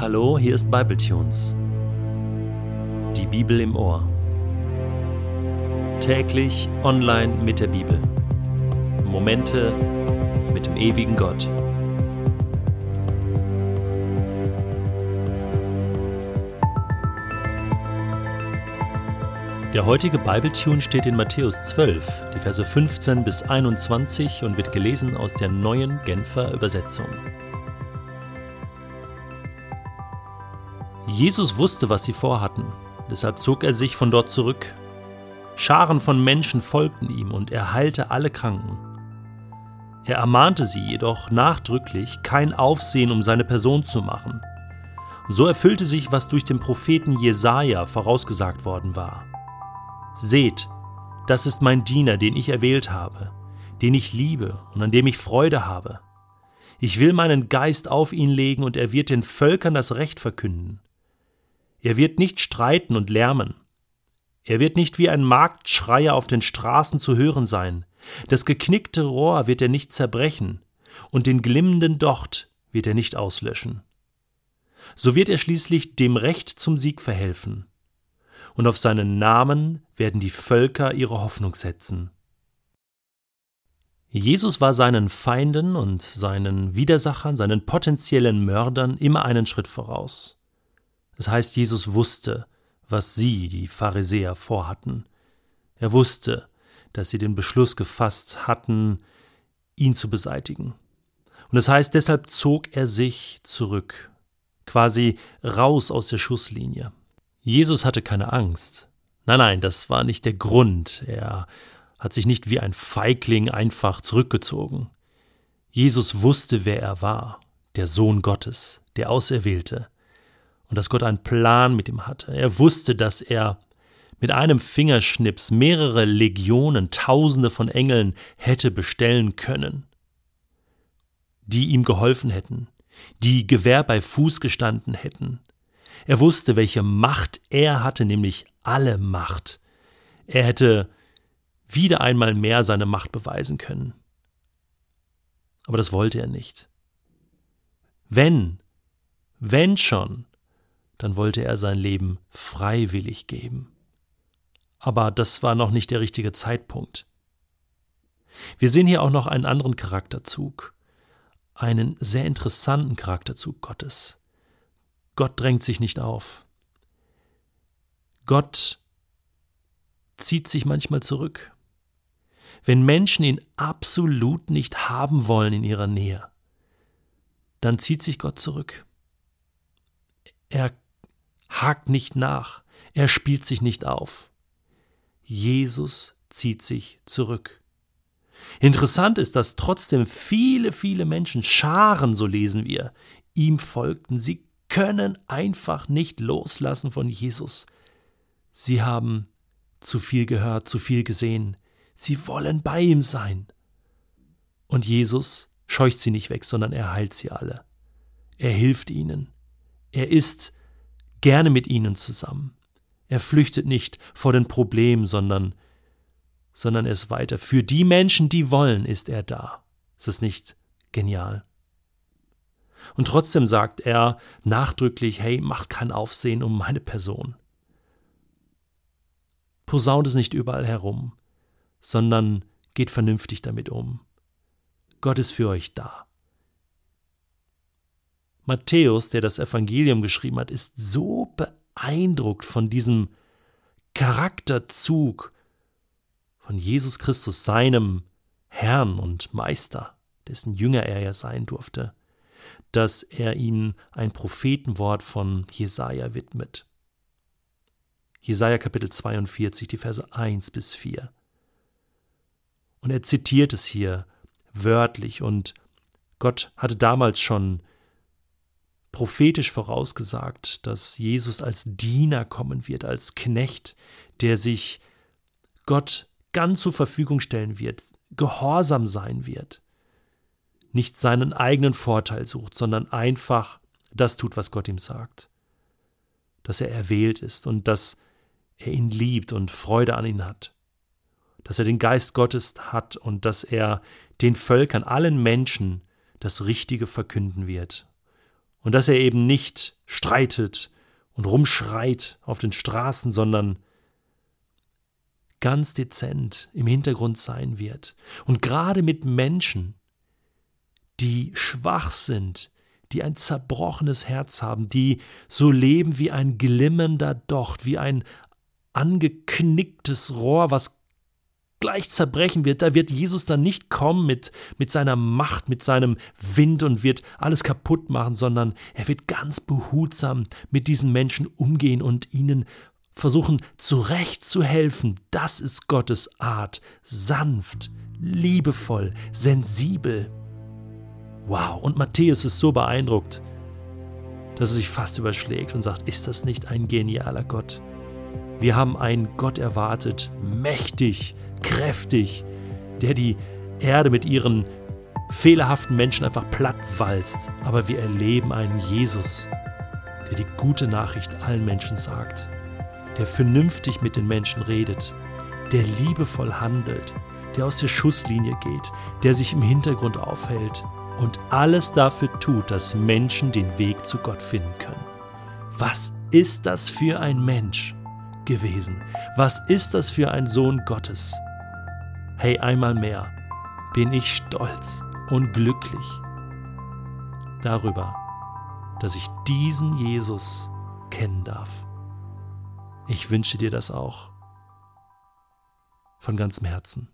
Hallo, hier ist Bibletunes. Die Bibel im Ohr. Täglich online mit der Bibel. Momente mit dem ewigen Gott. Der heutige Bibletune steht in Matthäus 12, die Verse 15 bis 21 und wird gelesen aus der neuen Genfer Übersetzung. Jesus wusste, was sie vorhatten, deshalb zog er sich von dort zurück. Scharen von Menschen folgten ihm und er heilte alle Kranken. Er ermahnte sie jedoch nachdrücklich, kein Aufsehen um seine Person zu machen. So erfüllte sich, was durch den Propheten Jesaja vorausgesagt worden war. Seht, das ist mein Diener, den ich erwählt habe, den ich liebe und an dem ich Freude habe. Ich will meinen Geist auf ihn legen und er wird den Völkern das Recht verkünden. Er wird nicht streiten und lärmen. Er wird nicht wie ein Marktschreier auf den Straßen zu hören sein. Das geknickte Rohr wird er nicht zerbrechen und den glimmenden Docht wird er nicht auslöschen. So wird er schließlich dem Recht zum Sieg verhelfen und auf seinen Namen werden die Völker ihre Hoffnung setzen. Jesus war seinen Feinden und seinen Widersachern, seinen potenziellen Mördern immer einen Schritt voraus. Das heißt, Jesus wusste, was sie, die Pharisäer, vorhatten. Er wusste, dass sie den Beschluss gefasst hatten, ihn zu beseitigen. Und das heißt, deshalb zog er sich zurück, quasi raus aus der Schusslinie. Jesus hatte keine Angst. Nein, nein, das war nicht der Grund. Er hat sich nicht wie ein Feigling einfach zurückgezogen. Jesus wusste, wer er war, der Sohn Gottes, der Auserwählte, und dass Gott einen Plan mit ihm hatte. Er wusste, dass er mit einem Fingerschnips mehrere Legionen, Tausende von Engeln hätte bestellen können, die ihm geholfen hätten, die Gewehr bei Fuß gestanden hätten, er wusste, welche Macht er hatte, nämlich alle Macht. Er hätte wieder einmal mehr seine Macht beweisen können. Aber das wollte er nicht. Wenn, wenn schon, dann wollte er sein Leben freiwillig geben. Aber das war noch nicht der richtige Zeitpunkt. Wir sehen hier auch noch einen anderen Charakterzug, einen sehr interessanten Charakterzug Gottes. Gott drängt sich nicht auf. Gott zieht sich manchmal zurück. Wenn Menschen ihn absolut nicht haben wollen in ihrer Nähe, dann zieht sich Gott zurück. Er hakt nicht nach, er spielt sich nicht auf. Jesus zieht sich zurück. Interessant ist, dass trotzdem viele, viele Menschen, Scharen, so lesen wir, ihm folgten. Sie können einfach nicht loslassen von Jesus. Sie haben zu viel gehört, zu viel gesehen. Sie wollen bei ihm sein. Und Jesus scheucht sie nicht weg, sondern er heilt sie alle. Er hilft ihnen. Er ist gerne mit ihnen zusammen. Er flüchtet nicht vor den Problemen, sondern, sondern er ist weiter. Für die Menschen, die wollen, ist er da. Ist es nicht genial? Und trotzdem sagt er nachdrücklich, hey, macht kein Aufsehen um meine Person. Posaunt es nicht überall herum, sondern geht vernünftig damit um. Gott ist für euch da. Matthäus, der das Evangelium geschrieben hat, ist so beeindruckt von diesem Charakterzug von Jesus Christus, seinem Herrn und Meister, dessen Jünger er ja sein durfte dass er ihnen ein Prophetenwort von Jesaja widmet. Jesaja Kapitel 42, die Verse 1 bis 4. Und er zitiert es hier wörtlich und Gott hatte damals schon prophetisch vorausgesagt, dass Jesus als Diener kommen wird, als Knecht, der sich Gott ganz zur Verfügung stellen wird, gehorsam sein wird nicht seinen eigenen Vorteil sucht, sondern einfach das tut, was Gott ihm sagt. Dass er erwählt ist und dass er ihn liebt und Freude an ihn hat. Dass er den Geist Gottes hat und dass er den Völkern, allen Menschen das Richtige verkünden wird. Und dass er eben nicht streitet und rumschreit auf den Straßen, sondern ganz dezent im Hintergrund sein wird. Und gerade mit Menschen, die schwach sind, die ein zerbrochenes Herz haben, die so leben wie ein glimmernder Docht, wie ein angeknicktes Rohr, was gleich zerbrechen wird, da wird Jesus dann nicht kommen mit, mit seiner Macht, mit seinem Wind und wird alles kaputt machen, sondern er wird ganz behutsam mit diesen Menschen umgehen und ihnen versuchen zurechtzuhelfen. Das ist Gottes Art. Sanft, liebevoll, sensibel. Wow, und Matthäus ist so beeindruckt, dass er sich fast überschlägt und sagt, ist das nicht ein genialer Gott? Wir haben einen Gott erwartet, mächtig, kräftig, der die Erde mit ihren fehlerhaften Menschen einfach platt walzt. Aber wir erleben einen Jesus, der die gute Nachricht allen Menschen sagt, der vernünftig mit den Menschen redet, der liebevoll handelt, der aus der Schusslinie geht, der sich im Hintergrund aufhält und alles dafür tut, dass Menschen den Weg zu Gott finden können. Was ist das für ein Mensch gewesen? Was ist das für ein Sohn Gottes? Hey, einmal mehr bin ich stolz und glücklich darüber, dass ich diesen Jesus kennen darf. Ich wünsche dir das auch von ganzem Herzen.